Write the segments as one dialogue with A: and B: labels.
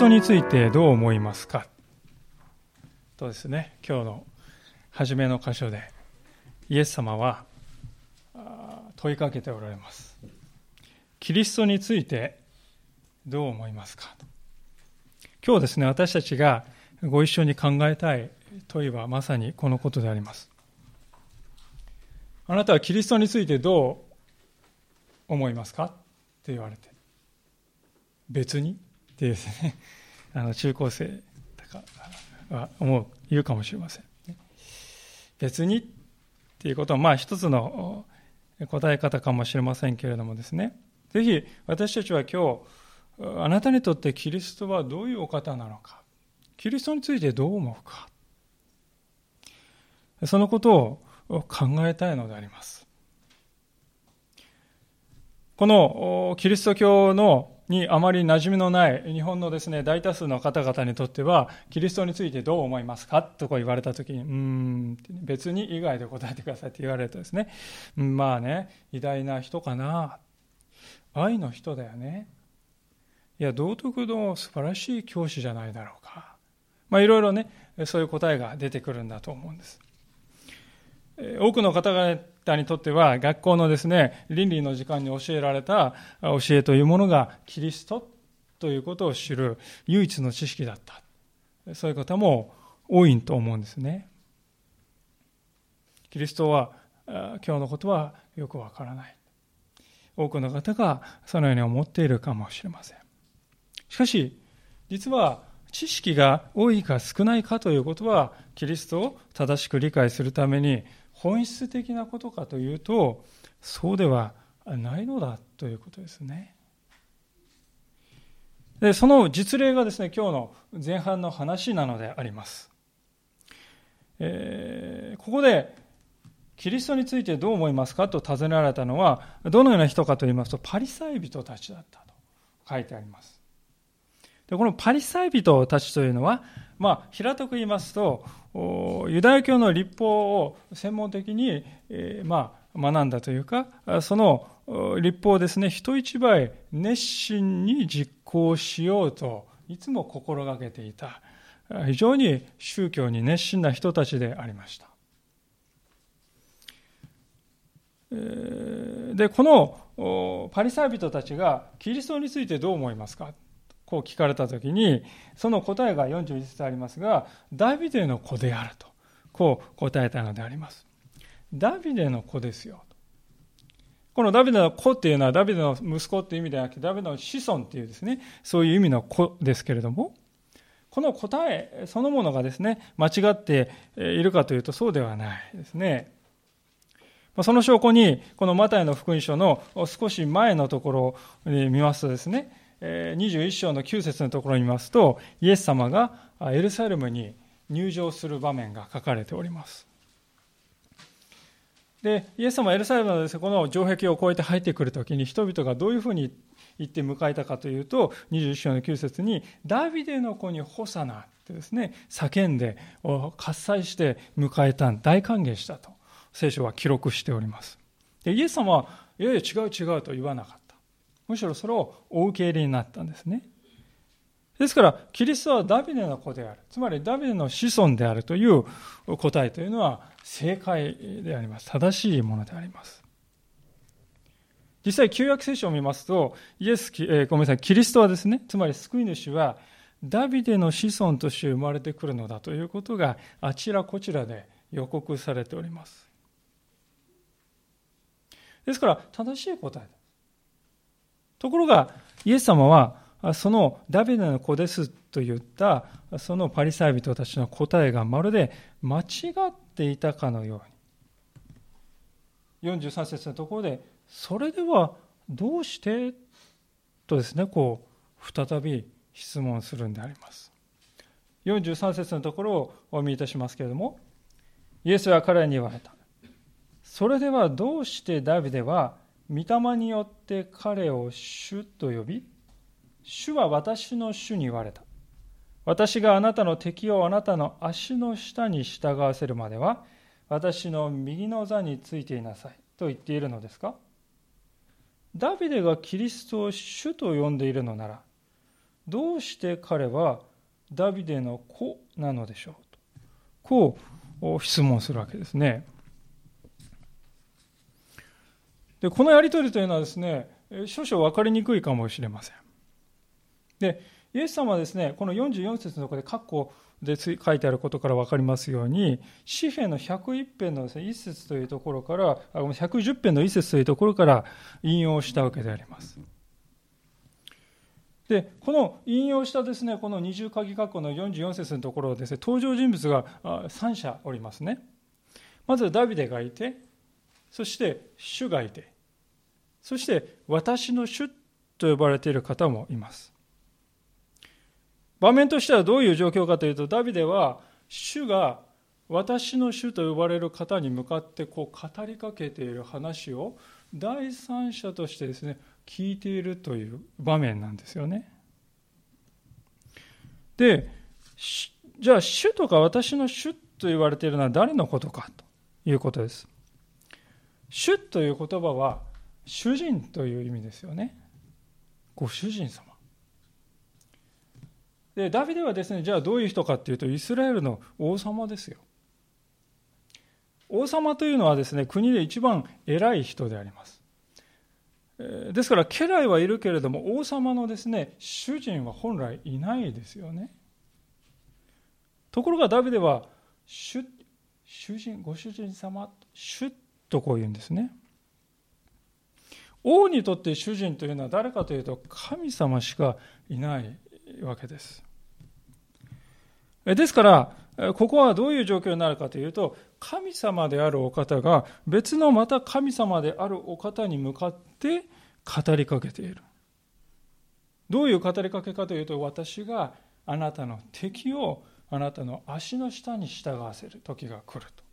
A: リストについてどう思いますか？とですね、今日の初めの箇所で、イエス様は問いかけておられます。キリストについてどう思いますか？今日ですね、私たちがご一緒に考えたい問いはまさにこのことであります。あなたはキリストについてどう思いますか？って言われて。別に？てですね、あの中高生とかは思う、言うかもしれません。別にっていうことは、まあ一つの答え方かもしれませんけれどもですね、ぜひ私たちは今日、あなたにとってキリストはどういうお方なのか、キリストについてどう思うか、そのことを考えたいのであります。このキリスト教のにあまり馴染みのない日本のですね、大多数の方々にとっては、キリストについてどう思いますか？とこう言われたときに、うん、別に以外で答えてくださいって言われるとですね、まあね、偉大な人かな。愛の人だよね。いや、道徳の素晴らしい教師じゃないだろうか。まあいろいろね、そういう答えが出てくるんだと思うんです。多くの方々にとっては学校のですね倫理の時間に教えられた教えというものがキリストということを知る唯一の知識だったそういう方も多いと思うんですねキリストは今日のことはよくわからない多くの方がそのように思っているかもしれませんしかし実は知識が多いか少ないかということはキリストを正しく理解するために本質的なことかというとそうではないのだということですね。でその実例がですね今日の前半の話なのであります。えー、ここでキリストについてどう思いますかと尋ねられたのはどのような人かと言いますとパリサイ人たちだったと書いてあります。でこのパリサイ人たちというのは、まあ、平たく言いますとユダヤ教の立法を専門的に、えー、まあ、学んだというかその立法をですね人一倍熱心に実行しようといつも心がけていた非常に宗教に熱心な人たちでありました。でこのパリサイ人たちがキリストについてどう思いますか？こう聞かれた時にその答えが41節ありますがダビデの子であるとこう答えたのであります。ダビデの子ですよ。このダビデの子っていうのはダビデの息子っていう意味ではなくてダビデの子孫っていうですねそういう意味の子ですけれどもこの答えそのものがですね間違っているかというとそうではないですね。その証拠にこのマタイの福音書の少し前のところを見ますとですね21章の9節のところに見ますと、イエス様がエルサレムに入場する場面が書かれております。で、イエス様はエルサレムのです、ね、この城壁を越えて入ってくるときに人々がどういうふうに言って迎えたかというと、21章の9節に、ダビデの子にホサナってですね、叫んで、喝采して迎えた、大歓迎したと、聖書は記録しております。でイエス様は、いやいや違う違うと言わなかった。むしろそれをお受け入れになったんですね。ですから、キリストはダビデの子である。つまり、ダビデの子孫であるという答えというのは正解であります。正しいものであります。実際、旧約聖書を見ますと、イエス、えー、ごめんなさい、キリストはですね、つまり救い主は、ダビデの子孫として生まれてくるのだということが、あちらこちらで予告されております。ですから、正しい答えところが、イエス様は、そのダビデの子ですと言ったそのパリサイ人たちの答えがまるで間違っていたかのように。43節のところでそれではどうして？とですねこう再び質問するんであります。43節のところをお読みいたしますけれどもイエスは彼に言われた。それではどうしてダビデは御霊によって彼を主と呼び、主は私の主に言われた。私があなたの敵をあなたの足の下に従わせるまでは、私の右の座についていなさいと言っているのですか？ダビデがキリストを主と呼んでいるのなら、どうして彼はダビデの子なのでしょうとこう質問するわけですねでこのやり取りというのはですね少々分かりにくいかもしれませんでイエス様はですねこの44節のところで括弧で書いてあることから分かりますように、詩篇の101編のです、ね、1節というところから、110編の1節というところから引用したわけであります。で、この引用したですね、この二重鍵括弧の44節のところですね、登場人物が3者おりますね。まずダビデがいて、そして主がいて、そして私の主と呼ばれている方もいます。場面としてはどういう状況かというと、ダビデは主が私の主と呼ばれる方に向かってこう語りかけている話を第三者としてですね、聞いているという場面なんですよね。で、じゃあ主とか私の主と言われているのは誰のことかということです。主という言葉は主人という意味ですよね。ご主人様。でダビデはですねじゃあどういう人かっていうとイスラエルの王様ですよ王様というのはですね国で一番偉い人でありますですから家来はいるけれども王様のですね主人は本来いないですよねところがダビデは主主人ご主人様主とこう言うんですね王にとって主人というのは誰かというと神様しかいないわけですですから、ここはどういう状況になるかというと、神様であるお方が別のまた神様であるお方に向かって語りかけている。どういう語りかけかというと、私があなたの敵をあなたの足の下に従わせる時が来ると。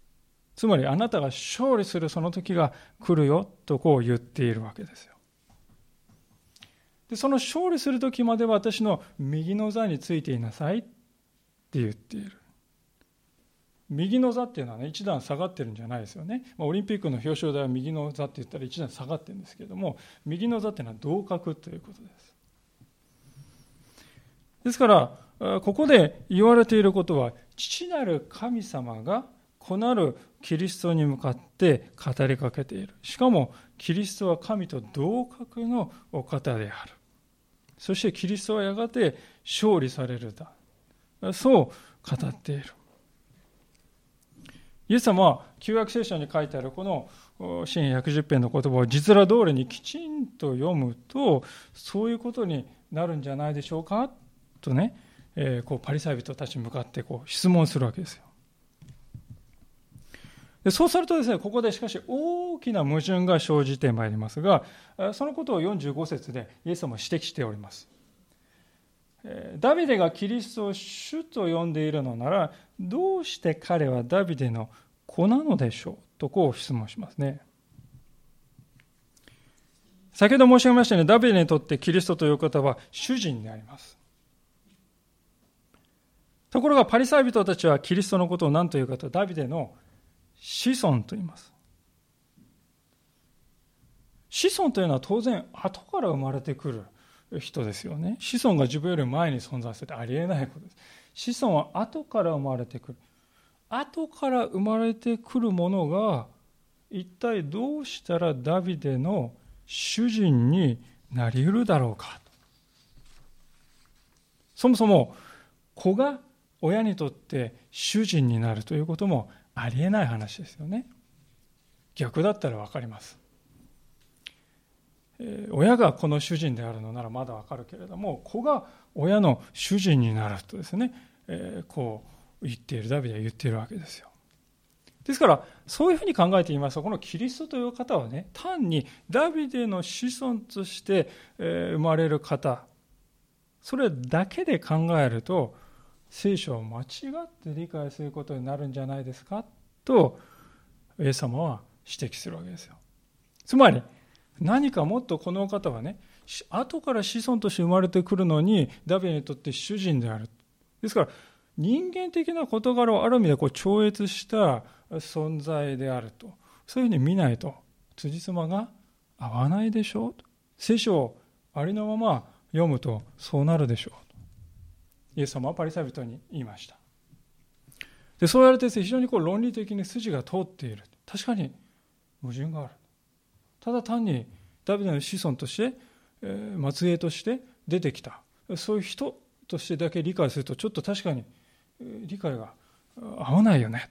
A: つまりあなたが勝利するその時が来るよとこう言っているわけですよ。でその勝利する時まで私の右の座についていなさいって言っている。右の座っていうのはね、一段下がってるんじゃないですよね。まあ、オリンピックの表彰台は右の座って言ったら一段下がってるんですけれども、右の座っていうのは同格ということです。ですから、ここで言われていることは、父なる神様が子なるキリストに向かって語りかけている。しかも、キリストは神と同格のお方である。そしてキリストはやがて勝利されるだ。そう語っている。イエス様は旧約聖書に書いてあるこの新110編の言葉を実ら通りにきちんと読むとそういうことになるんじゃないでしょうか？とね、えー、こうパリサイ人たちに向かってこう質問するわけですよ。でそうするとですねここでしかし大きな矛盾が生じてまいりますがそのことを45節でイエス様は指摘しております。ダビデがキリストを主と呼んでいるのなら、どうして彼はダビデの子なのでしょうとこう質問しますね。先ほど申し上げましたように、ダビデにとってキリストという方は主人であります。ところがパリサイ人たちはキリストのことを何というかと、ダビデの子孫と言います。子孫というのは当然後から生まれてくる人ですよね。子孫が自分より前に存在するってありえないことです。子孫は後から生まれてくる。後から生まれてくるものが一体どうしたらダビデの主人になり得るだろうかそもそも子が親にとって主人になるということもありえない話ですよね。逆だったら分かります。親がこの主人であるのならまだわかるけれども子が親の主人になるとですね、えこう言っているダビデは言っているわけですよですからそういうふうに考えてみますとこのキリストという方はね単にダビデの子孫として生まれる方それだけで考えると聖書を間違って理解することになるんじゃないですか？とイエス様は指摘するわけですよつまり何かもっとこの方はね、後から子孫として生まれてくるのに、ダビデにとって主人である。ですから、人間的な事柄をある意味でこう超越した存在であると。そういうふうに見ないと、辻褄が合わないでしょう。聖書をありのまま読むとそうなるでしょう。イエス様はパリサイ人に言いました。でそうやれて非常にこう論理的に筋が通っている。確かに矛盾がある。ただ単にダビデの子孫として、え、末裔として出てきた。そういう人としてだけ理解すると、ちょっと確かに理解が合わないよね。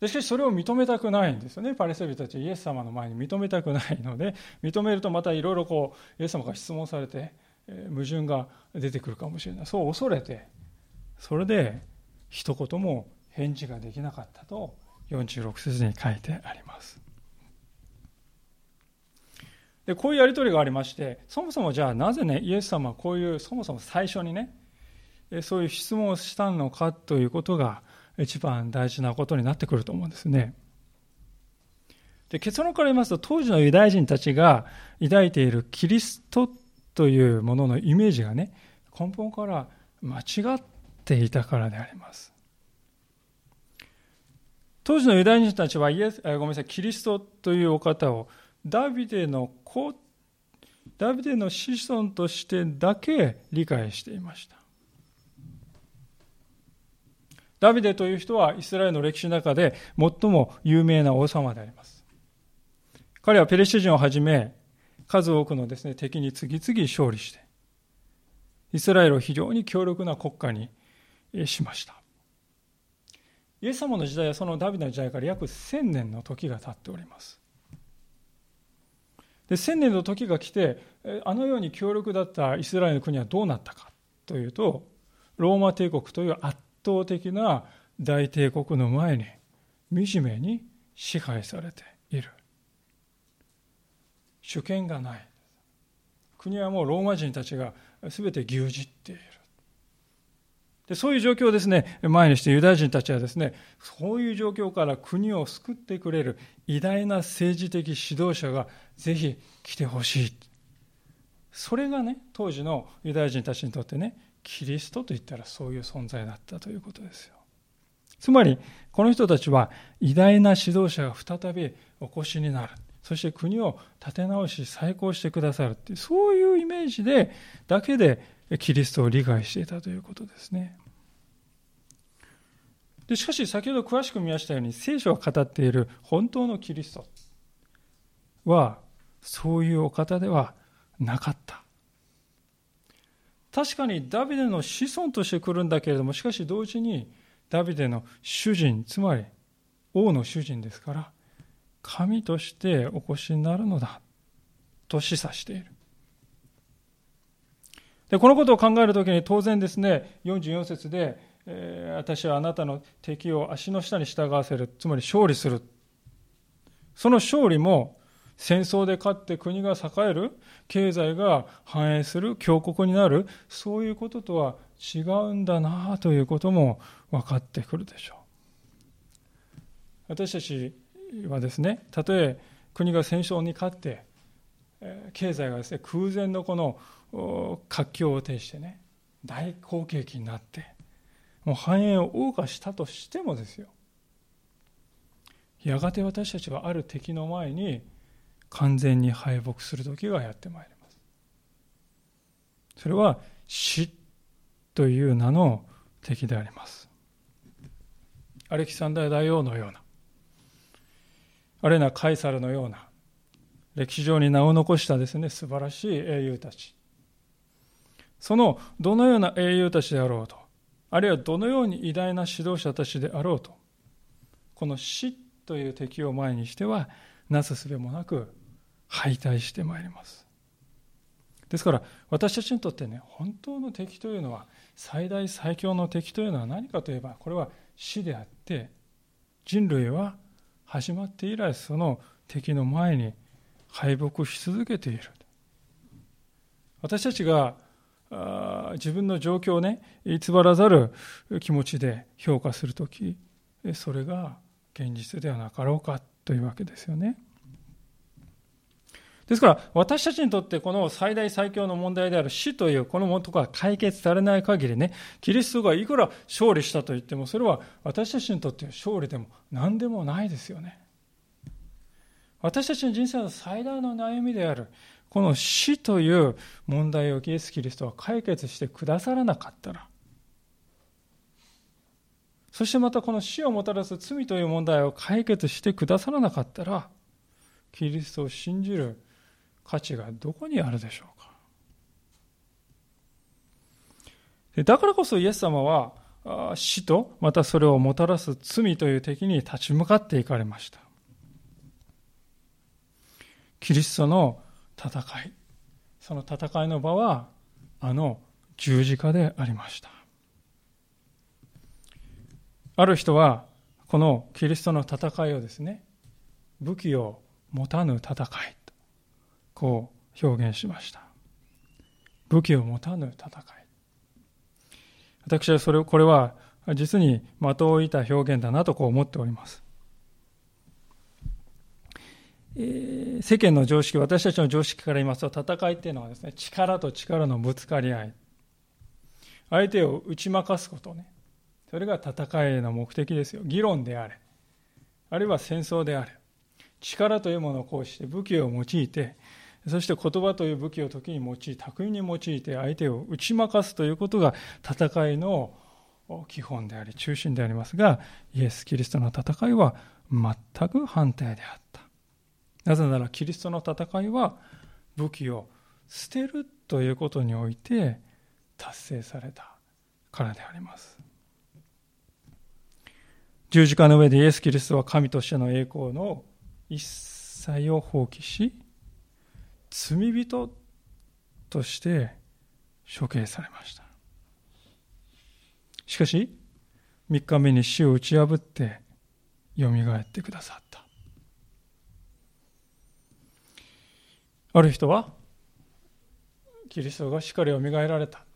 A: でしかしそれを認めたくないんですよね。パレス人たちイエス様の前に認めたくないので、認めるとまたいろいろこう、イエス様が質問されて、矛盾が出てくるかもしれない。そう恐れて、それで一言も返事ができなかったと46節に書いてあります。でこういうやり取りがありましてそもそもじゃあなぜねイエス様はこういうそもそも最初にねそういう質問をしたのかということが一番大事なことになってくると思うんですね。で結論から言いますと当時のユダヤ人たちが抱いているキリストというもののイメージがね根本から間違っていたからであります。当時のユダヤ人たちはイエスごめんなさいキリストというお方をダビデの子ダビデの子孫としてだけ理解していましたダビデという人はイスラエルの歴史の中で最も有名な王様であります彼はペレシテ人をはじめ数多くのですね敵に次々勝利してイスラエルを非常に強力な国家にしました。イエス様の時代はそのダビデの時代から約1000年の時が経っております。で千年の時が来てあのように強力だったイスラエルの国はどうなったかというとローマ帝国という圧倒的な大帝国の前に惨めに支配されて主権がない。国はもうローマ人たちが全て牛耳っている。でそういう状況をですね前にしてユダヤ人たちはですねそういう状況から国を救ってくれる偉大な政治的指導者がぜひ来てほしい。それがね当時のユダヤ人たちにとってねキリストといったらそういう存在だったということですよ。つまりこの人たちは偉大な指導者が再びお越しになる。そして国を立て直し再興してくださるってそういうイメージでだけでキリストを理解していたということですね。でしかし先ほど詳しく見ましたように聖書が語っている本当のキリストはそういうお方ではなかった。確かにダビデの子孫として来るんだけれどもしかし同時にダビデの主人つまり王の主人ですから神としてお越しになるのだと示唆している。でこのことを考えるときに当然ですね、44節で、えー、私はあなたの敵を足の下に従わせる、つまり勝利する。その勝利も戦争で勝って国が栄える、経済が繁栄する、強国になる、そういうこととは違うんだなということも分かってくるでしょう。私たちはですね、たとえ国が戦争に勝って、経済がですね空前のこの活況を呈してね大好景気になってもう繁栄を謳歌したとしてもですよ。やがて私たちはある敵の前に完全に敗北する時がやってまいります。それは死という名の敵であります。アレキサンダー大王のようなあるいはカイサルのような歴史上に名を残したですね素晴らしい英雄たち。そのどのような英雄たちであろうとあるいはどのように偉大な指導者たちであろうとこの死という敵を前にしてはなすすべもなく敗退してまいります。ですから私たちにとってね本当の敵というのは最大最強の敵というのは何かといえばこれは死であって人類は始まって以来その敵の前に敗北し続けている。私たちが自分の状況をね偽らざる気持ちで評価する時それが現実ではなかろうかというわけですよね。ですから私たちにとってこの最大最強の問題である死というこのもとが解決されない限りねキリストがいくら勝利したと言ってもそれは私たちにとって勝利でも何でもないですよね。私たちの人生の最大の悩みであるこの死という問題をイエス・キリストは解決してくださらなかったら、そしてまたこの死をもたらす罪という問題を解決してくださらなかったら、キリストを信じる価値がどこにあるでしょうか？だからこそイエス様は死とまたそれをもたらす罪という敵に立ち向かっていかれました。キリストの戦い、その戦いの場はあの十字架でありました。ある人はこのキリストの戦いをですね、武器を持たぬ戦いこう表現しました。武器を持たぬ戦い。私はそれこれは実に的を射た表現だなとこう思っております。えー、世間の常識、私たちの常識から言いますと、戦いっていうのはですね、力と力のぶつかり合い。相手を打ち負かすことね。それが戦いの目的ですよ。議論であれ。あるいは戦争であれ。力というものを行使して武器を用いて、そして言葉という武器を時に用い、巧みに用いて相手を打ち負かすということが戦いの基本であり、中心でありますが、イエス・キリストの戦いは全く反対であった。なぜならキリストの戦いは武器を捨てるということにおいて達成されたからであります。十字架の上でイエス・キリストは神としての栄光の一切を放棄し、罪人として処刑されました。しかし、3日目に死を打ち破ってよみがえってくださった。ある人は、キリストがしっかりよみがえられた。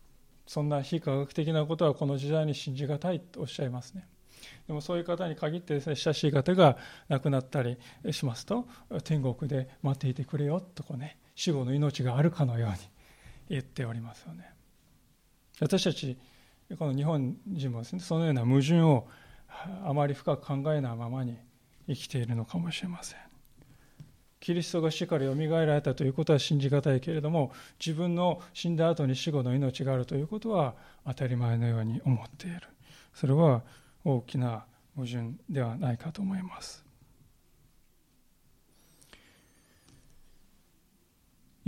A: そんな非科学的なことはこの時代に信じがたいとおっしゃいますね。でもそういう方に限ってですね、親しい方が亡くなったりしますと、天国で待っていてくれよとこうね、死後の命があるかのように言っておりますよね。私たち、この日本人もですね、そのような矛盾をあまり深く考えないままに生きているのかもしれません。キリストが死からよみがえられたということは信じがたいけれども、自分の死んだ後に死後の命があるということは当たり前のように思っている。それは大きな矛盾ではないかと思います。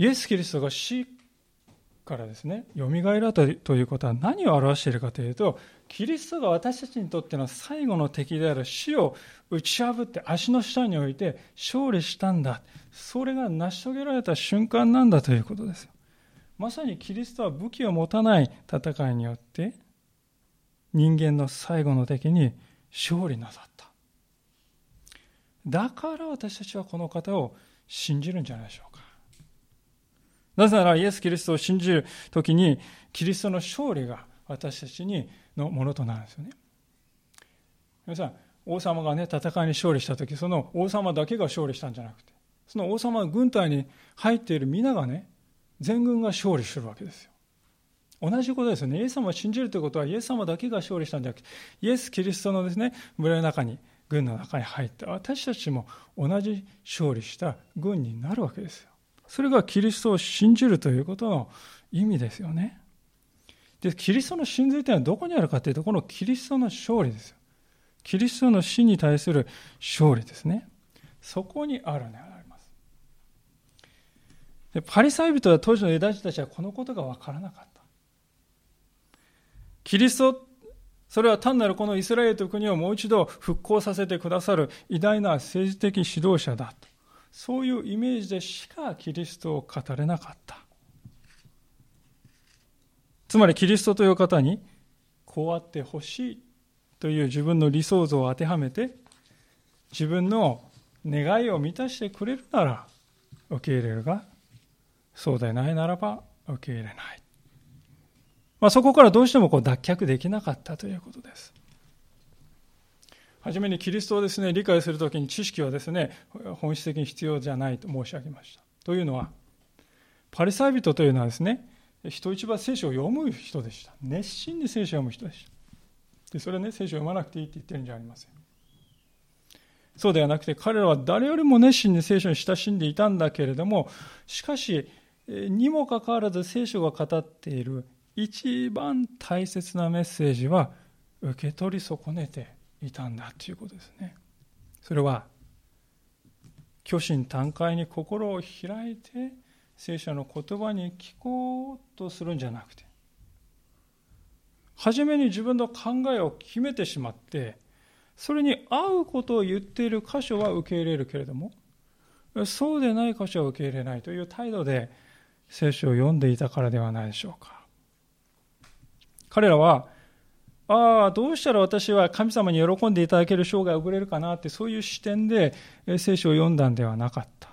A: イエス・キリストが死からですね、よみがえられたということは何を表しているかというと、キリストが私たちにとっての最後の敵である死を打ち破って足の下に置いて勝利したんだ。それが成し遂げられた瞬間なんだということですよまさにキリストは武器を持たない戦いによって人間の最後の敵に勝利なさった。だから私たちはこの方を信じるんじゃないでしょうか。なぜならイエス・キリストを信じるときにキリストの勝利が私たちにのものとなるんですよね。皆さん、王様がね、戦いに勝利したとき、その王様だけが勝利したんじゃなくて、その王様の軍隊に入っている皆がね、全軍が勝利するわけですよ。同じことですよね。イエス様を信じるということは、イエス様だけが勝利したんじゃなくて、イエス・キリストのですね、村の中に、軍の中に入って、私たちも同じ勝利した軍になるわけですよ。それがキリストを信じるということの意味ですよね。で、キリストの真髄というのはどこにあるかというと、このキリストの勝利ですよ。キリストの死に対する勝利ですね。そこにあるのであります。でパリサイ人は当時のユダヤ人たちはこのことが分からなかった。キリスト、それは単なるこのイスラエルという国をもう一度復興させてくださる偉大な政治的指導者だと。そういうイメージでしかキリストを語れなかった。つまりキリストという方にこうあってほしいという自分の理想像を当てはめて自分の願いを満たしてくれるなら受け入れるがそうでないならば受け入れない。まあ、そこからどうしてもこう脱却できなかったということです。はじめにキリストをですね、理解するときに知識はですね、本質的に必要じゃないと申し上げました。というのは、パリサイ人というのはですね、人一倍聖書を読む人でした。熱心に聖書を読む人でした。でそれはね、聖書を読まなくていいって言ってるんじゃありません。そうではなくて、彼らは誰よりも熱心に聖書に親しんでいたんだけれども、しかし、にもかかわらず聖書が語っている一番大切なメッセージは受け取り損ねていたんだということですね。それは虚心坦懐に心を開いて聖書の言葉に聞こうとするんじゃなくて初めに自分の考えを決めてしまってそれに合うことを言っている箇所は受け入れるけれどもそうでない箇所は受け入れないという態度で聖書を読んでいたからではないでしょうか彼らはああ、どうしたら私は神様に喜んでいただける生涯を送れるかなって、そういう視点で聖書を読んだんではなかった。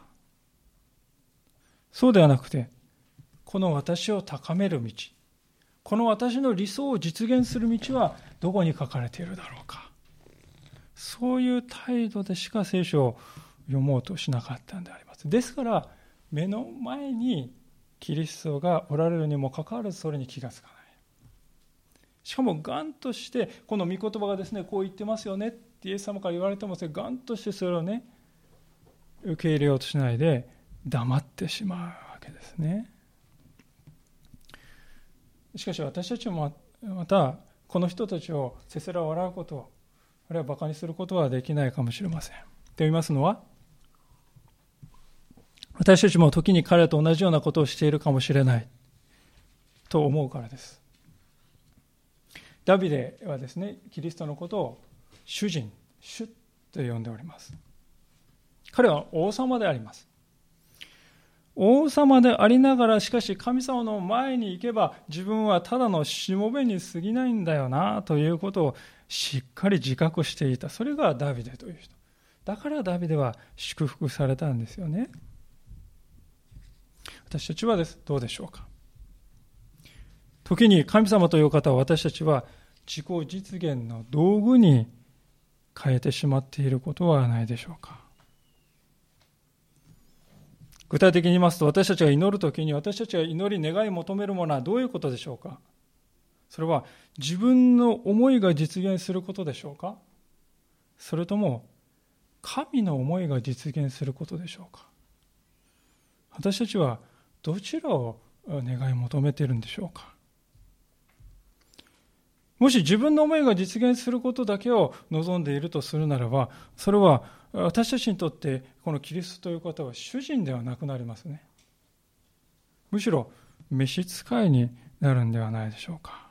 A: そうではなくて、この私を高める道、この私の理想を実現する道はどこに書かれているだろうか。そういう態度でしか聖書を読もうとしなかったんであります。ですから、目の前にキリストがおられるにもかかわらずそれに気がつかない。しかも、がんとして、この御言葉がですね、こう言ってますよねってイエス様から言われてますがんとしてそれをね、受け入れようとしないで、黙ってしまうわけですね。しかし私たちもまた、この人たちをせせら笑うこと、あるいは馬鹿にすることはできないかもしれません。と言いますのは、私たちも時に彼と同じようなことをしているかもしれないと思うからです。ダビデはですね、キリストのことを主人、主と呼んでおります。彼は王様であります。王様でありながら、しかし神様の前に行けば自分はただのしもべに過ぎないんだよなということをしっかり自覚していた。それがダビデという人。だからダビデは祝福されたんですよね。私たちはです、どうでしょうか。時に神様という方を私たちは自己実現の道具に変えてしまっていることはないでしょうか。具体的に言いますと、私たちが祈るときに、私たちが祈り、願い求めるものはどういうことでしょうか。それは自分の思いが実現することでしょうか。それとも、神の思いが実現することでしょうか。私たちはどちらを願い求めているんでしょうか。もし自分の思いが実現することだけを望んでいるとするならば、それは私たちにとってこのキリストという方は主人ではなくなりますね。むしろ召使いになるんではないでしょうか。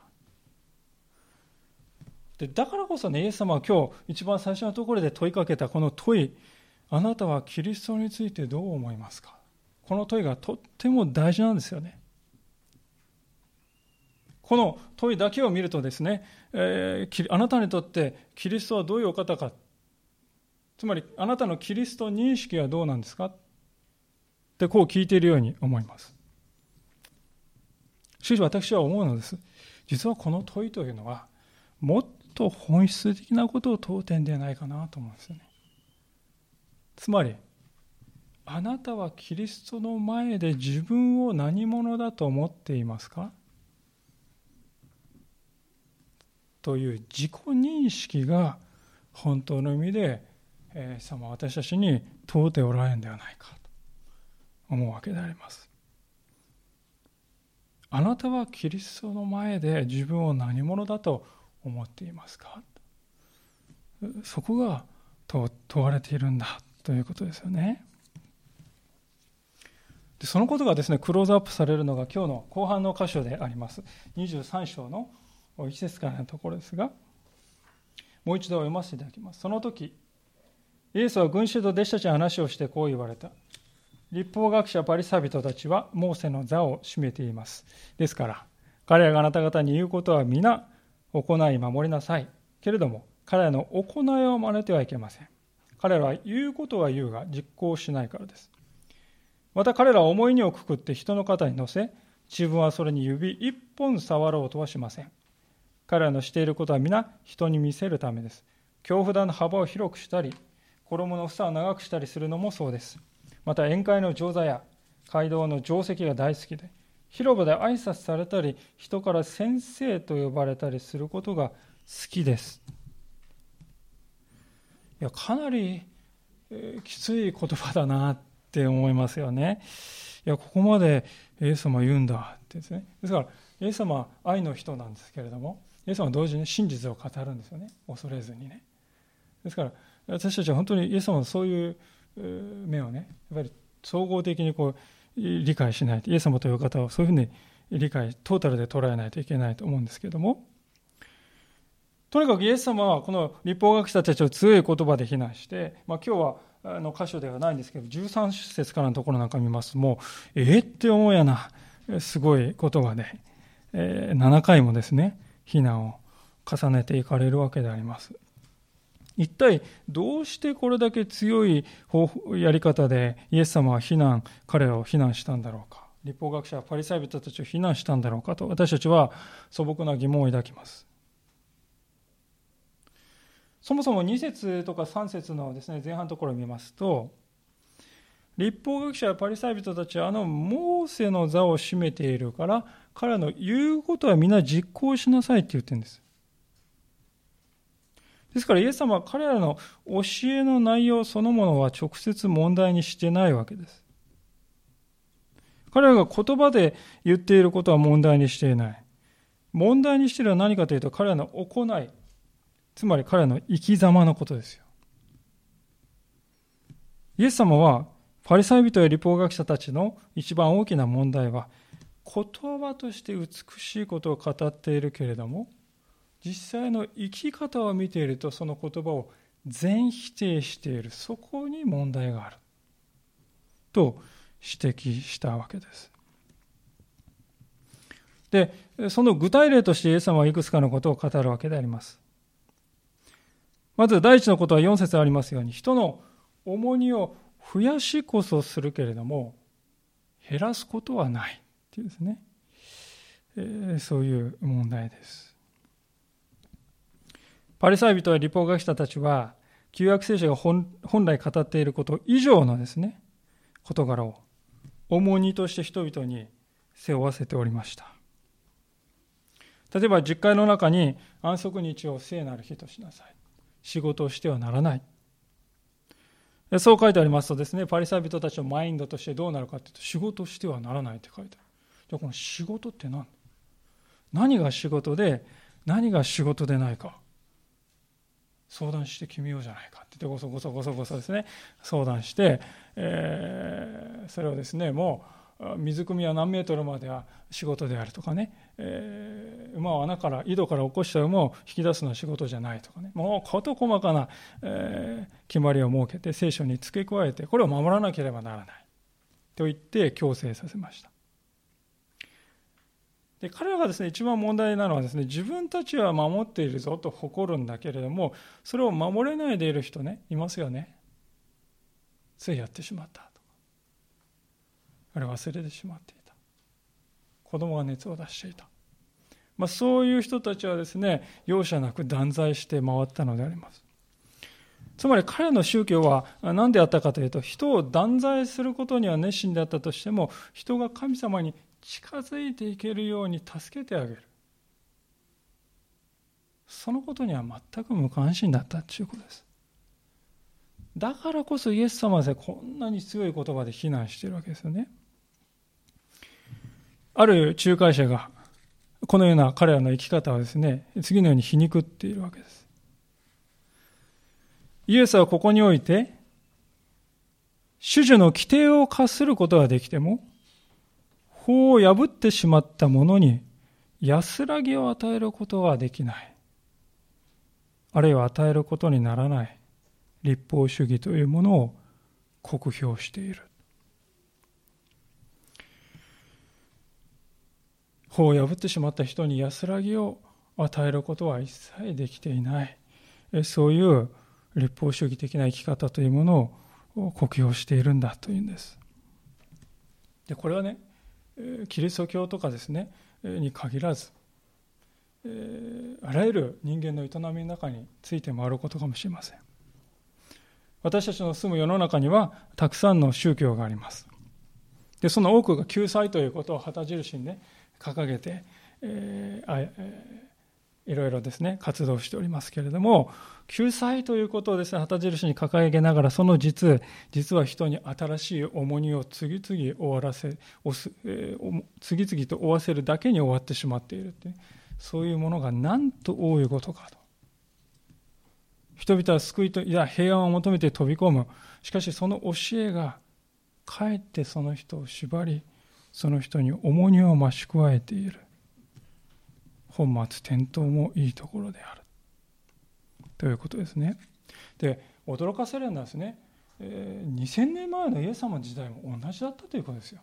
A: でだからこそね、イエス様は今日一番最初のところで問いかけたこの問い、あなたはキリストについてどう思いますか？この問いがとっても大事なんですよね。この問いだけを見るとですね、えー、あなたにとってキリストはどういうお方か、つまりあなたのキリスト認識はどうなんですかってこう聞いているように思います。しかし私は思うのです。実はこの問いというのは、もっと本質的なことを問う点ではないかなと思うんですよね。つまり、あなたはキリストの前で自分を何者だと思っていますかという自己認識が本当の意味で、えー、様私たちに問うておられるんではないかと思うわけであります。あなたはキリストの前で自分を何者だと思っていますか？そこが問われているんだということですよね。でそのことがですねクローズアップされるのが今日の後半の箇所であります23章の一節からのところですが、もう一度読ませていただきます。その時、イエスは群衆と弟子たちに話をしてこう言われた。立法学者パリサビトたちはモーセの座を占めています。ですから、彼らがあなた方に言うことは皆行い守りなさい。けれども、彼らの行いを真似てはいけません。彼らは言うことは言うが実行しないからです。また彼らは思いにをくくって人の肩に乗せ、自分はそれに指一本触ろうとはしません。彼らのしていることは皆人に見せるためです。恐怖段の幅を広くしたり、衣の房を長くしたりするのもそうです。また宴会の上座や街道の定石が大好きで、広場で挨拶されたり、人から先生と呼ばれたりすることが好きです。いや、かなり、えー、きつい言葉だなって思いますよね。いや、ここまでイエス様言うんだってですね。ですから、イエス様は愛の人なんですけれども、イエス様は同時に真実を語るんですよね。恐れずにね。ですから、私たちは本当にイエス様のそういう目をね、やっぱり総合的にこう理解しないと、イエス様という方をそういうふうに理解、トータルで捉えないといけないと思うんですけども、とにかくイエス様はこの立法学者たちを強い言葉で非難して、まあ、今日はあの箇所ではないんですけど、13節からのところなんか見ますと、もう、えー、って思うやな、すごい言葉で、えー、7回もですね、非難を重ねていかれるわけであります。一体どうしてこれだけ強いやり方でイエス様は非難、彼らを非難したんだろうか。立法学者は、パリサイ人たちを非難したんだろうかと私たちは素朴な疑問を抱きます。そもそも2節とか3節のですね前半のところを見ますと立法学者やパリサイ人たちはあのモーセの座を占めているから彼らの言うことは皆実行しなさいって言ってるんです。ですからイエス様は彼らの教えの内容そのものは直接問題にしてないわけです。彼らが言葉で言っていることは問題にしていない。問題にしているのは何かというと彼らの行い、つまり彼らの生き様のことですよ。イエス様はパリサイ人や立法学者たちの一番大きな問題は言葉として美しいことを語っているけれども実際の生き方を見ているとその言葉を全否定している。そこに問題がある。と指摘したわけです。でその具体例としてイエス様はいくつかのことを語るわけであります。まず第一のことは4節ありますように人の重荷を増やしこそするけれども減らすことはないっていうですね、えー、そういう問題ですパリサイ人や立法学者たちは、旧約聖書が本来語っていること以上のですね、事柄を重荷として人々に背負わせておりました。例えば、実会の中に安息日を聖なる日としなさい。仕事をしてはならない。そう書いてありますとですね、パリサイ人たちのマインドとしてどうなるかっていうと、仕事してはならないって書いてある。じゃあこの仕事って何？何が仕事で、何が仕事でないか。相談して決めようじゃないかって言ってごそごそごそごそですね相談して、えー、それをですねもう水汲みは何メートルまでは仕事であるとかね、えー、馬を穴から井戸から起こした馬を引き出すのは仕事じゃないとかね。もう事細かな、えー、決まりを設けて聖書に付け加えてこれを守らなければならない。と言って強制させました。で彼らがですね一番問題なのはですね自分たちは守っているぞと誇るんだけれどもそれを守れないでいる人ねいますよね。ついやってしまった。あれ忘れてしまっていた。子供が熱を出していた、まあ、そういう人たちはですね容赦なく断罪して回ったのであります。つまり彼の宗教は何であったかというと人を断罪することには熱心であったとしても人が神様に近づいていけるように助けてあげる。そのことには全く無関心だったということです。だからこそイエス様はこんなに強い言葉で非難しているわけですよね。ある仲介者がこのような彼らの生き方をですね次のように皮肉っているわけですイエスはここにおいて主樹の規定を課することができても法を破ってしまった者に安らぎを与えることはできない。あるいは与えることにならない立法主義というものを酷評している。法を破ってしまった人に安らぎを与えることは一切できていない。そういう立法主義的な生き方というものを酷評しているんだというんです。でこれはねキリスト教とかですねに限らずあらゆる人間の営みの中について回ることかもしれません私たちの住む世の中にはたくさんの宗教がありますでその多くが救済ということを旗印にね掲げて、えーいろいろですね、活動しておりますけれども、救済ということをですね、旗印に掲げながら、その実、実は人に新しい重荷を次々終わらせ、えー、次々と負わせるだけに終わってしまっているってそういうものがなんと多いことかと。人々は救いと、いや、平安を求めて飛び込む。しかしその教えが、かえってその人を縛り、その人に重荷を増し加えている。本末転倒もいいところである。ということですね。で、驚かされるのはですね、えー、2000年前のイエス様の時代も同じだったということですよ。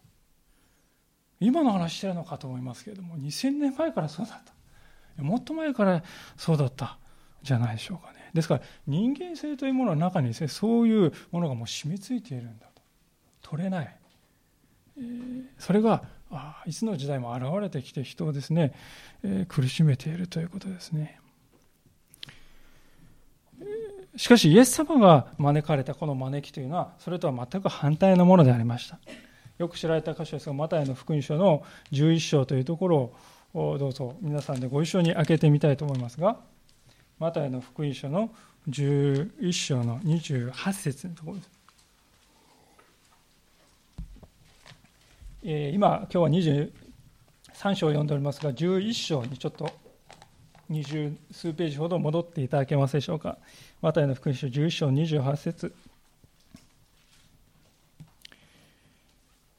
A: 今の話してるのかと思いますけれども、2000年前からそうだった。もっと前からそうだったじゃないでしょうかね。ですから人間性というものの中にですね、そういうものがもう染みついているんだと。取れない。それがあいつの時代も現れてきて人をですね、えー、苦しめているということですね。しかし、イエス様が招かれたこの招きというのは、それとは全く反対のものでありました。よく知られた箇所ですが、マタイの福音書の11章というところをどうぞ皆さんでご一緒に開けてみたいと思いますが、マタイの福音書の11章の28節のところです。え今、今日は23章を読んでおりますが、11章にちょっと二十数ページほど戻っていただけますでしょうか。マタイの福音書11章28節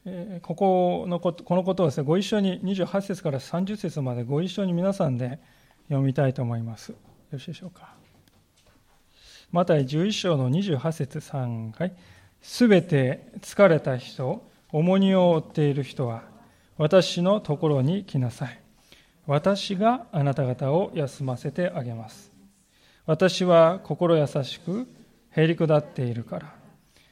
A: えここのことこのことをですね、ご一緒に28節から30節までご一緒に皆さんで読みたいと思います。よろしいでしょうか。マタイ11章の28節3回。すべて疲れた人、重荷を負っている人は、私のところに来なさい。私があなた方を休ませてあげます。私は心優しく、へり下っているから。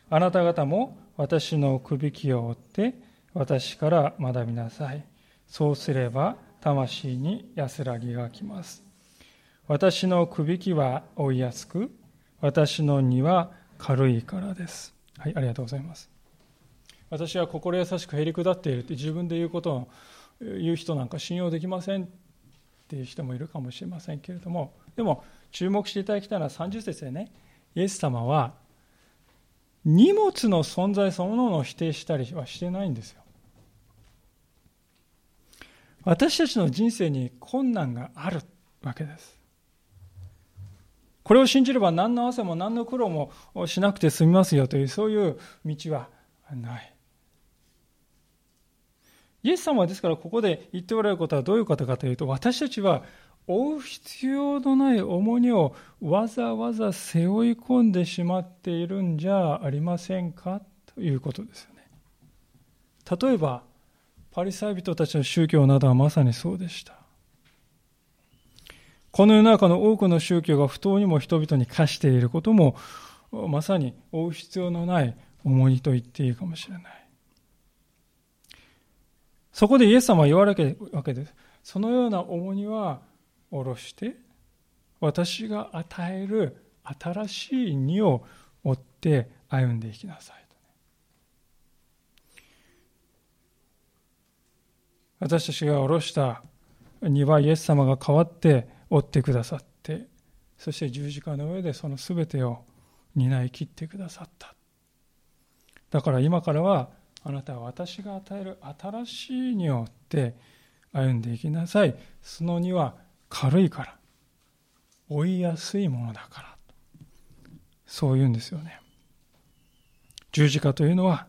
A: あなた方も私のくびきを追って、私から学びなさい。そうすれば、魂に安らぎがきます。私のくびきは追いやすく、私の荷は軽いからです。はい、ありがとうございます。私は心優しくへり下っているって自分で言うことを言う人なんか信用できませんっていう人もいるかもしれませんけれども、でも注目していただきたいのは30節でね、イエス様は荷物の存在そのものを否定したりはしてないんですよ。私たちの人生に困難があるわけです。これを信じれば何の汗も何の苦労もしなくて済みますよというそういう道はない。イエス様はですからここで言っておられることはどういうことかというと私たちは負う必要のない重荷をわざわざ背負い込んでしまっているんじゃありませんかということですよね。例えばパリサイ人たちの宗教などはまさにそうでした。この世の中の多くの宗教が不当にも人々に課していることもまさに負う必要のない重荷と言っていいかもしれない。そこでイエス様は言われるわけです。そのような重荷は下ろして私が与える新しい荷を追って歩んでいきなさい私たちが下ろした荷はイエス様が代わって追ってくださってそして十字架の上でその全てを担い切ってくださっただから今からはあなたは私が与える新しい荷を追って歩んでいきなさい。その荷は軽いから追いやすいものだから。そう言うんですよね。十字架というのは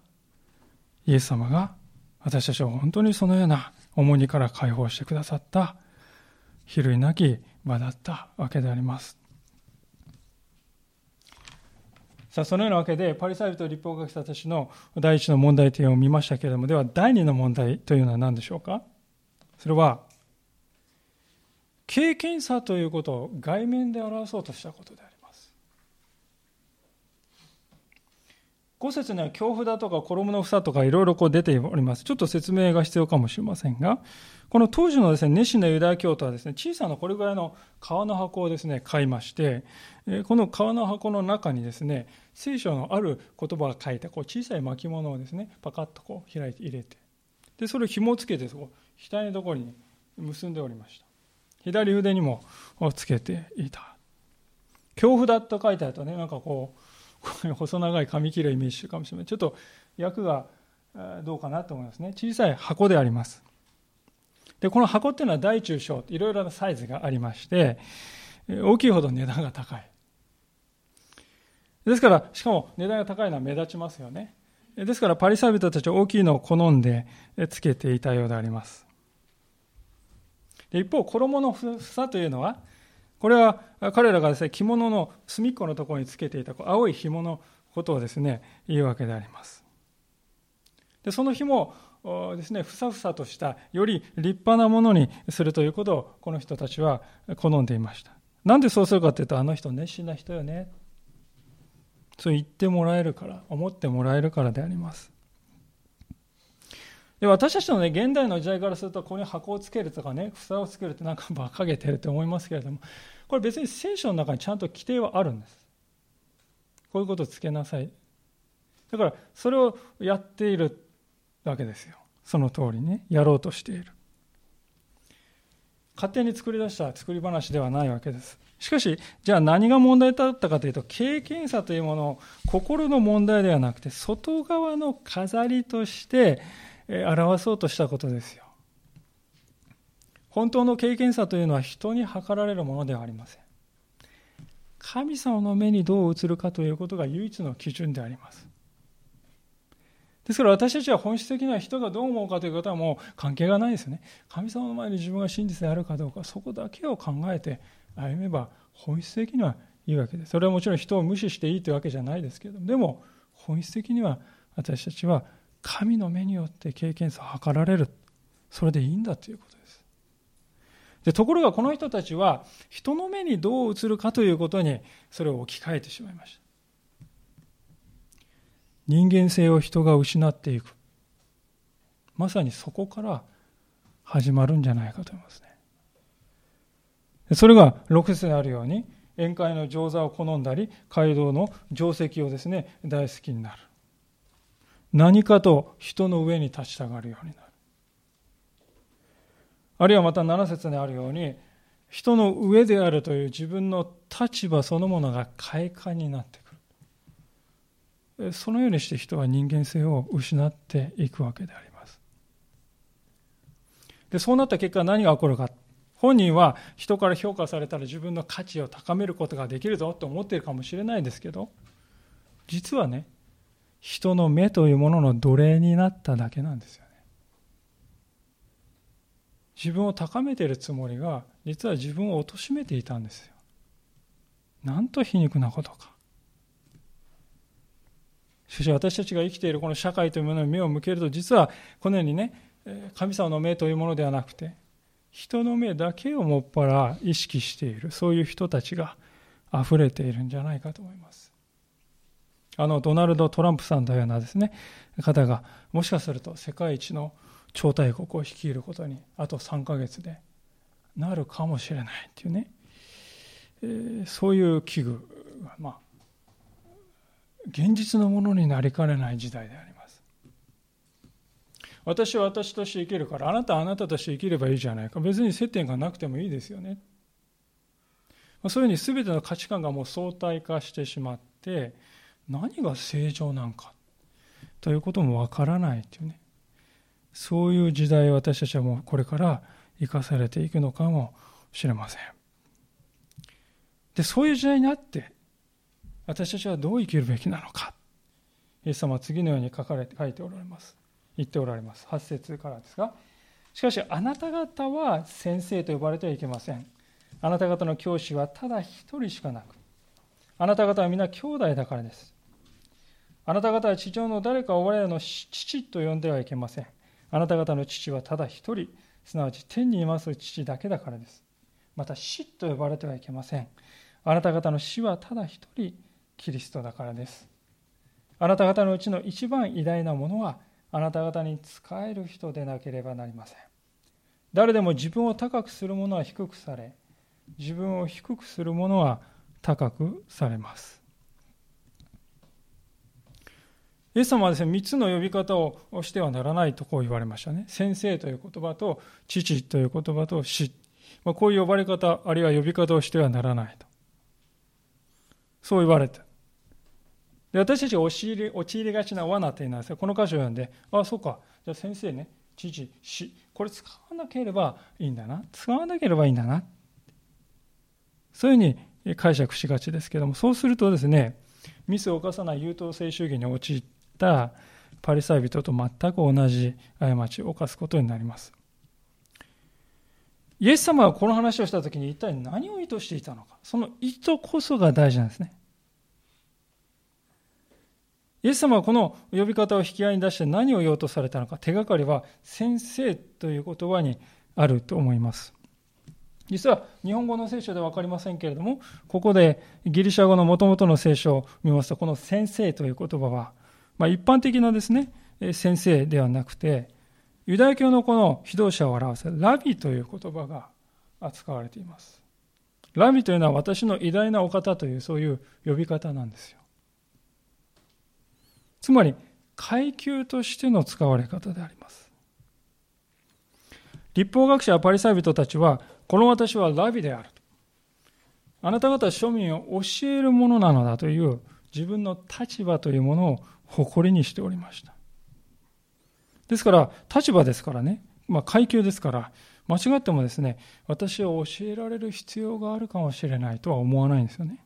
A: イエス様が私たちを本当にそのような重荷から解放してくださった比類なき場だったわけであります。さあそのようなわけでパリサイ人と立法学者たちの第一の問題点を見ましたけれどもでは第二の問題というのは何でしょうか？それは経験者ということを外面で表そうとしたことである。5節には恐怖だとか衣の房とかいろいろ出ております。ちょっと説明が必要かもしれませんが、この当時のですね、熱心なユダヤ教徒はですね、小さなこれぐらいの革の箱をですね、買いまして、この革の箱の中にですね、聖書のある言葉が書いたこう小さい巻物をですね、パカッとこう開いて入れて、で、それを紐をつけて、そこ、額のところに結んでおりました。左腕にもつけていた。恐怖だと書いてあるとね、なんかこう、細長い紙切れイメージかもしれない。ちょっと役がどうかなと思いますね。小さい箱であります。で、この箱っていうのは大中小、いろいろなサイズがありまして、大きいほど値段が高い。ですから、しかも値段が高いのは目立ちますよね。ですから、パリサイ人たちは大きいのを好んでつけていたようであります。一方、衣の房というのは、これは彼らがですね、着物の隅っこのところにつけていた青い紐のことをですね、言うわけであります。で、その紐をですね、ふさふさとした、より立派なものにするということを、この人たちは好んでいました。なんでそうするかというと、あの人熱心な人よね。そう言ってもらえるから、思ってもらえるからであります。で私たちのね、現代の時代からすると、ここに箱をつけるとかね、房をつけるってなんか馬鹿げてると思いますけれども、これ別に聖書の中にちゃんと規定はあるんです。こういうことをつけなさい。だから、それをやっているわけですよ。その通りね、やろうとしている。勝手に作り出した作り話ではないわけです。しかし、じゃあ何が問題だったかというと、経験さというものを心の問題ではなくて、外側の飾りとして表そうとしたことですよ。本当の経験さというのは人に測られるものではありません。神様の目にどう映るかということが唯一の基準であります。ですから私たちは本質的には人がどう思うかということはもう関係がないですね。神様の前に自分が真実であるかどうか、そこだけを考えて歩めば本質的にはいいわけです。それはもちろん人を無視していいというわけじゃないですけど、でも本質的には私たちは神の目によって経験さを図られる。それでいいんだということです。でところがこの人たちは人の目にどう映るかということにそれを置き換えてしまいました。人間性を人が失っていく。まさにそこから始まるんじゃないかと思いますね。それが6節にあるように、宴会の上座を好んだり、街道の定石をですね、大好きになる。何かと人の上に立ちたがるようになる。あるいはまた7節にあるように、人の上であるという自分の立場そのものが快感になってくる。そのようにして人は人間性を失っていくわけであります。でそうなった結果何が起こるか。本人は人から評価されたら自分の価値を高めることができるぞと思っているかもしれないですけど、実はね、人の目というものの奴隷になっただけなんですよ。自分を高めているつもりが、実は自分を貶めていたんですよ。なんと皮肉なことか。しかし私たちが生きているこの社会というものに目を向けると、実はこのようにね、神様の目というものではなくて、人の目だけをもっぱら意識している、そういう人たちが溢れているんじゃないかと思います。あのドナルド・トランプさんのようなですね方がもしかすると世界一の超大国を率いることにあと3ヶ月でなるかもしれないっていうね、えー、そういう危惧がまあ現実のものになりかねない時代であります。私は私として生きるからあなたはあなたとして生きればいいじゃないか。別に接点がなくてもいいですよね。そういうふうに全ての価値観がもう相対化してしまって何が正常なんかということもわからないというね。そういう時代私たちはもうこれから生かされていくのかもしれません。でそういう時代になって私たちはどう生きるべきなのか。イエス様は次のように書かれて書いておられます。言っておられます。8節からですがしかしあなた方は先生と呼ばれてはいけません。あなた方の教師はただ一人しかなく。あなた方は皆兄弟だからです。あなた方は地上の誰かを我々の父と呼んではいけません。あなた方の父はただ一人、すなわち天にいます父だけだからです。また死と呼ばれてはいけません。あなた方の死はただ一人、キリストだからです。あなた方のうちの一番偉大なものは、あなた方に仕える人でなければなりません。誰でも自分を高くする者は低くされ、自分を低くする者は高くされます。イエス様はですね、3つの呼び方をしてはならないとこう言われましたね。先生という言葉と、父という言葉と、死。まあ、こういう呼ばれ方、あるいは呼び方をしてはならないと。そう言われて。で私たちが陥り陥りがちな罠というのはこの箇所を読んで、ああ、そうか、じゃあ先生ね、知事、死、これ使わなければいいんだな、使わなければいいんだな。そういうふうに解釈しがちですけども、そうするとですね、ミスを犯さない優等生主義に陥ってたパリサイ人と全く同じ過ちを犯すことになります。イエス様がこの話をした時に一体何を意図していたのか、その意図こそが大事なんですね。イエス様はこの呼び方を引き合いに出して何を言おうとされたのか、手がかりは先生という言葉にあると思います。実は日本語の聖書では分かりませんけれども、ここでギリシャ語のもともとの聖書を見ますと、この先生という言葉は、まあ、一般的なですね、先生ではなくて、ユダヤ教のこの指導者を表すラビという言葉が扱われています。ラビというのは私の偉大なお方というそういう呼び方なんですよ。つまり階級としての使われ方であります。立法学者やパリサイ人たちは、この私はラビであると。あなた方庶民を教えるものなのだという自分の立場というものを誇りにしておりました。ですから、立場ですからね、まあ、階級ですから、間違ってもですね、私を教えられる必要があるかもしれないとは思わないんですよね。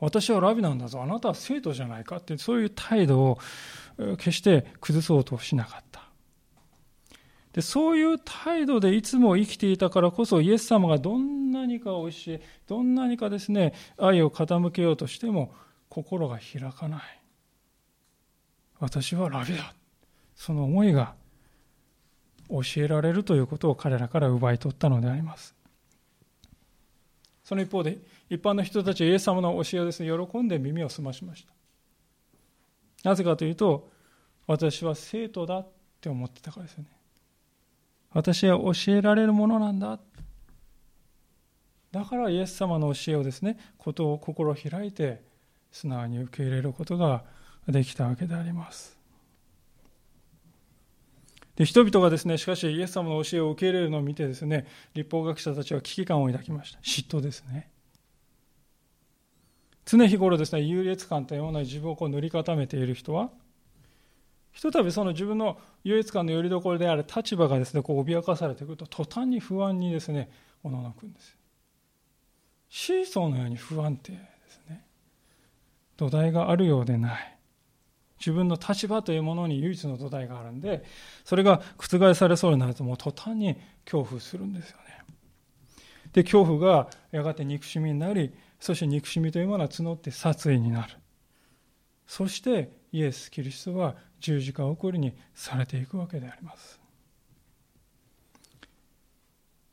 A: 私はラビなんだぞ、あなたは生徒じゃないかって、そういう態度を決して崩そうとしなかった。でそういう態度でいつも生きていたからこそ、イエス様がどんなにか教え、どんなにかですね、愛を傾けようとしても、心が開かない。私はラビだ。その思いが教えられるということを彼らから奪い取ったのであります。その一方で、一般の人たちはイエス様の教えをですね、喜んで耳を澄ましました。なぜかというと、私は生徒だって思ってたからですよね。私は教えられるものなんだ。だからイエス様の教えをですね、ことを心開いて素直に受け入れることができたわけであります。で人々がですね、しかしイエス様の教えを受け入れるのを見てですね、立法学者たちは危機感を抱きました。嫉妬ですね。常日頃ですね、優越感というものに自分をこう塗り固めている人は、ひとたびその自分の優越感のよりどころである立場がですね、こう脅かされてくると、途端に不安にですね、おののくんです。シーソーのように不安定ですね。土台があるようでない。自分の立場というものに唯一の土台があるんで、それが覆されそうになるともう途端に恐怖するんですよね。で、恐怖がやがて憎しみになり、そして憎しみというものは募って殺意になる。そしてイエス・キリストは十字架を送りにされていくわけであります。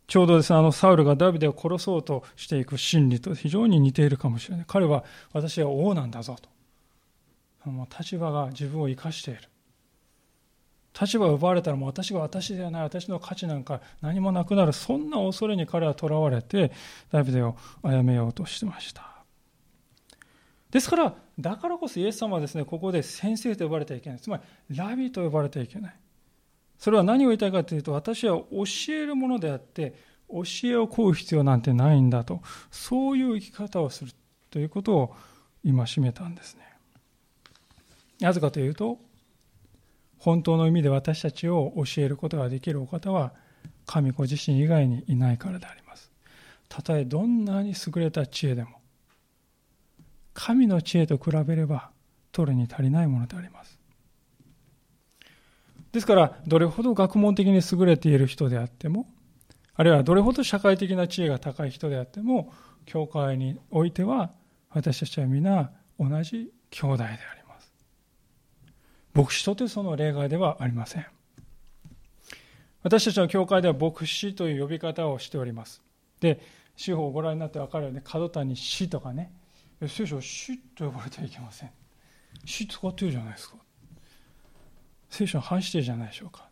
A: ちょうどですね、あのサウルがダビデを殺そうとしていく心理と非常に似ているかもしれない。彼は私は王なんだぞと。もう立場が自分を生かしている。立場を奪われたらもう私が私ではない、私の価値なんか何もなくなる、そんな恐れに彼はとらわれて、ダビデを殺めようとしてました。ですから、だからこそイエス様はですね、ここで先生と呼ばれてはいけない。つまり、ラビと呼ばれてはいけない。それは何を言いたいかというと、私は教えるものであって、教えを請う必要なんてないんだと、そういう生き方をするということを今締めたんですね。なぜかというと、本当の意味で私たちを教えることができるお方は神ご自身以外にいないからであります。たとえどんなに優れた知恵でも神の知恵と比べれば取るに足りないものであります。ですからどれほど学問的に優れている人であってもあるいはどれほど社会的な知恵が高い人であっても教会においては私たちは皆同じ兄弟であります。牧師とてその例外ではありません。私たちの教会では牧師という呼び方をしております。で、司法をご覧になって分かるように、角谷死とかね、聖書は死と呼ばれてはいけません。死使ってるじゃないですか。聖書の反してるじゃないでしょうか。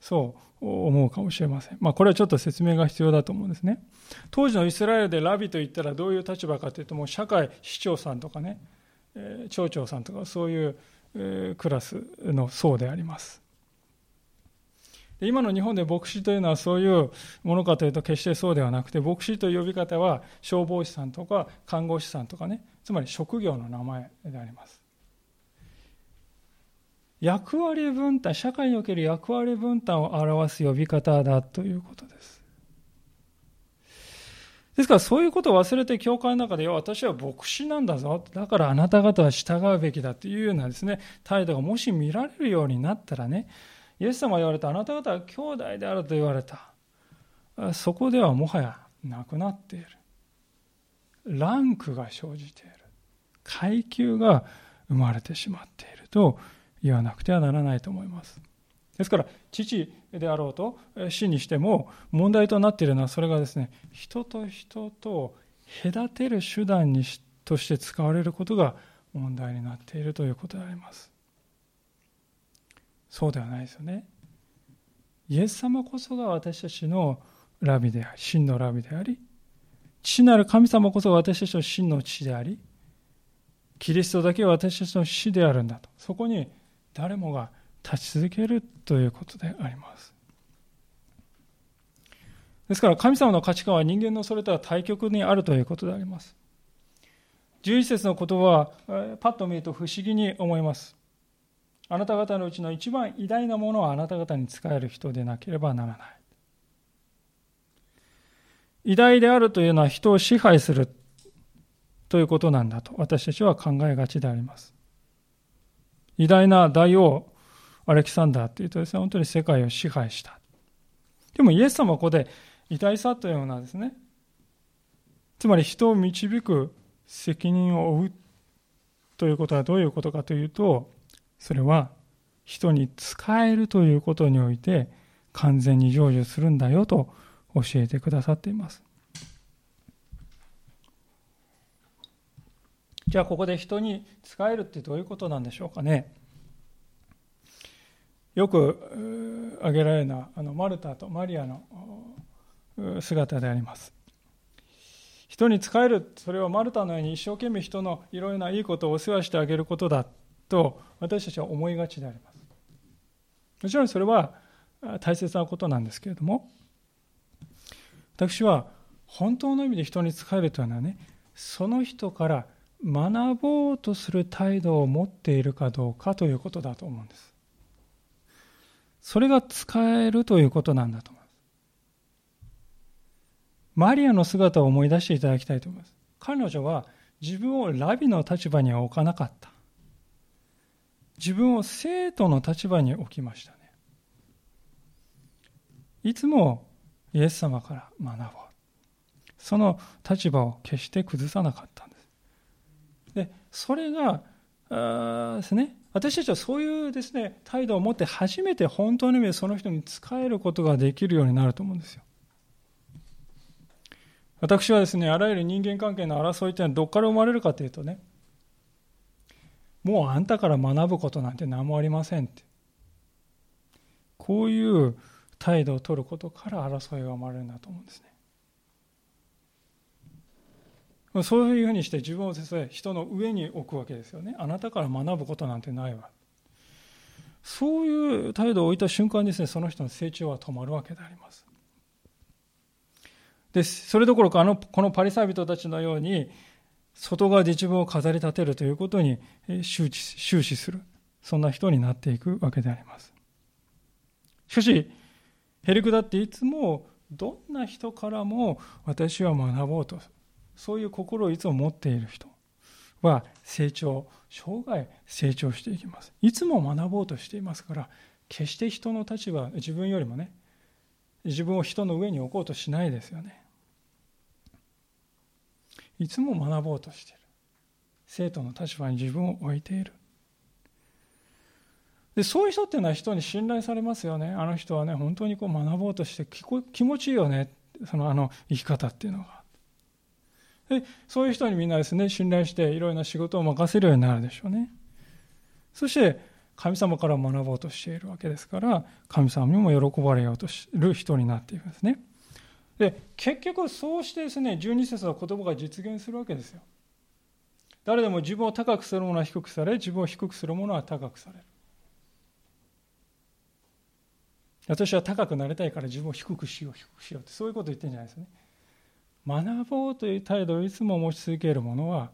A: そう思うかもしれません。まあ、これはちょっと説明が必要だと思うんですね。当時のイスラエルでラビといったらどういう立場かというと、もう社会、市長さんとかね、町長さんとかそういうクラスの層であります。今の日本で牧師というのはそういうものかというと決してそうではなくて牧師という呼び方は消防士さんとか看護師さんとかねつまり職業の名前であります役割分担社会における役割分担を表す呼び方だということですですからそういうことを忘れて教会の中で、私は牧師なんだぞ。だからあなた方は従うべきだというようなですね、態度がもし見られるようになったらね、イエス様が言われたあなた方は兄弟であると言われた。そこではもはやなくなっている。ランクが生じている。階級が生まれてしまっていると言わなくてはならないと思います。ですから、父であろうと死にしても問題となっているのはそれがですね、人と人と隔てる手段にとして使われることが問題になっているということであります。そうではないですよね。イエス様こそが私たちのラビであり、真のラビであり、父なる神様こそが私たちの真の父であり、キリストだけは私たちの死であるんだと。そこに誰もが立ち続けるということであります。ですから神様の価値観は人間のそれとは対極にあるということであります。11節の言葉はパッと見ると不思議に思います。あなた方のうちの一番偉大なものはあなた方に仕える人でなければならない。偉大であるというのは人を支配するということなんだと私たちは考えがちであります。偉大な大王アレキサンダーというとですね、本当に世界を支配した。でもイエス様はここで偉大さというようなですね、つまり人を導く責任を負うということはどういうことかというと、それは人に仕えるということにおいて完全に成就するんだよと教えてくださっています。じゃあここで人に仕えるってどういうことなんでしょうかね。よく挙げられるのはあのマルタとマリアの姿であります。人に仕える、それはマルタのように一生懸命人のいろいろないいことをお世話してあげることだと私たちは思いがちであります。もちろんそれは大切なことなんですけれども、私は本当の意味で人に仕えるというのはね、その人から学ぼうとする態度を持っているかどうかということだと思うんです。それが使えるということなんだと思います。マリアの姿を思い出していただきたいと思います。彼女は自分をラビの立場には置かなかった。自分を生徒の立場に置きましたね。いつもイエス様から学ぼう。その立場を決して崩さなかったんです。で、それが、ですね、私たちはそういうですね、態度を持って初めて本当の意味でその人に仕えることができるようになると思うんですよ。私はですね、あらゆる人間関係の争いというのはどこから生まれるかというとね、もうあんたから学ぶことなんて何もありませんって。こういう態度を取ることから争いが生まれるんだと思うんですね。そういうふうにして自分をですね、人の上に置くわけですよね。あなたから学ぶことなんてないわ。そういう態度を置いた瞬間にですね、その人の成長は止まるわけであります。で、それどころか、あの、このパリサイ人たちのように、外側で自分を飾り立てるということに終始終始する。そんな人になっていくわけであります。しかし、ヘリクだっていつもどんな人からも私は学ぼうとそういう心をいつも持っている人は成長、生涯成長していきます。いつも学ぼうとしていますから、決して人の立場、自分よりもね、自分を人の上に置こうとしないですよね。いつも学ぼうとしている。生徒の立場に自分を置いている。でそういう人っていうのは人に信頼されますよね。あの人はね、本当にこう学ぼうとして気持ちいいよね。そのあの生き方っていうのが。でそういう人にみんなですね、信頼していろいろな仕事を任せるようになるでしょうね。そして、神様から学ぼうとしているわけですから、神様にも喜ばれようとする人になっていくんですね。で、結局そうしてですね、12節の言葉が実現するわけですよ。誰でも自分を高くする者は低くされ、自分を低くする者は高くされる。私は高くなりたいから自分を低くしよう、低くしようって、そういうこと言ってるんじゃないですね。学ぼうという態度をいつも持ち続ける者は、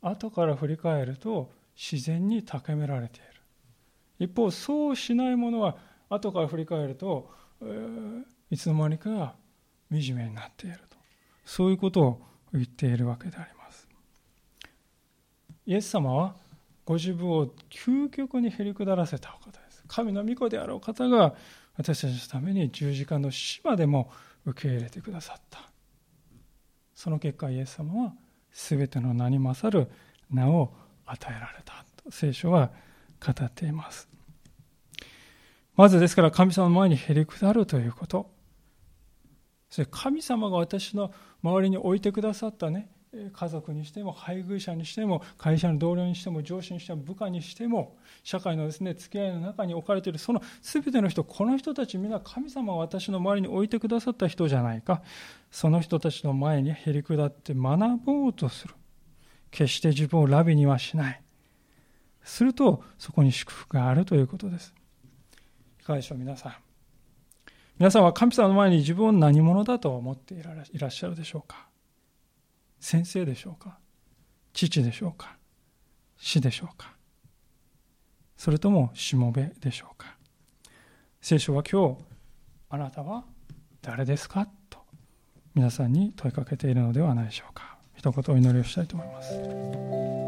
A: 後から振り返ると自然に高められている。一方、そうしない者は、後から振り返ると、え、いつの間にか惨めになっていると。そういうことを言っているわけであります。イエス様はご自分を究極にへり下らせたお方です。神の御子であるお方が私たちのために十字架の死までも受け入れてくださった。その結果、イエス様は全ての名に勝る名を与えられたと聖書は語っています。まずですから神様の前にへりくだるということ。それ神様が私の周りに置いてくださったね、家族にしても配偶者にしても会社の同僚にしても上司にしても部下にしても社会のですね付き合いの中に置かれているその全ての人この人たち皆神様が私の周りに置いてくださった人じゃないか。その人たちの前にへり下って学ぼうとする。決して自分をラビにはしない。するとそこに祝福があるということです。いかがでしょう皆さん。皆さんは神様の前に自分を何者だと思っていらっしゃるでしょうか？先生でしょうか？父でしょうか？死でしょうか？それともしもべでしょうか？聖書は今日あなたは誰ですか？と皆さんに問いかけているのではないでしょうか。一言お祈りをしたいと思います。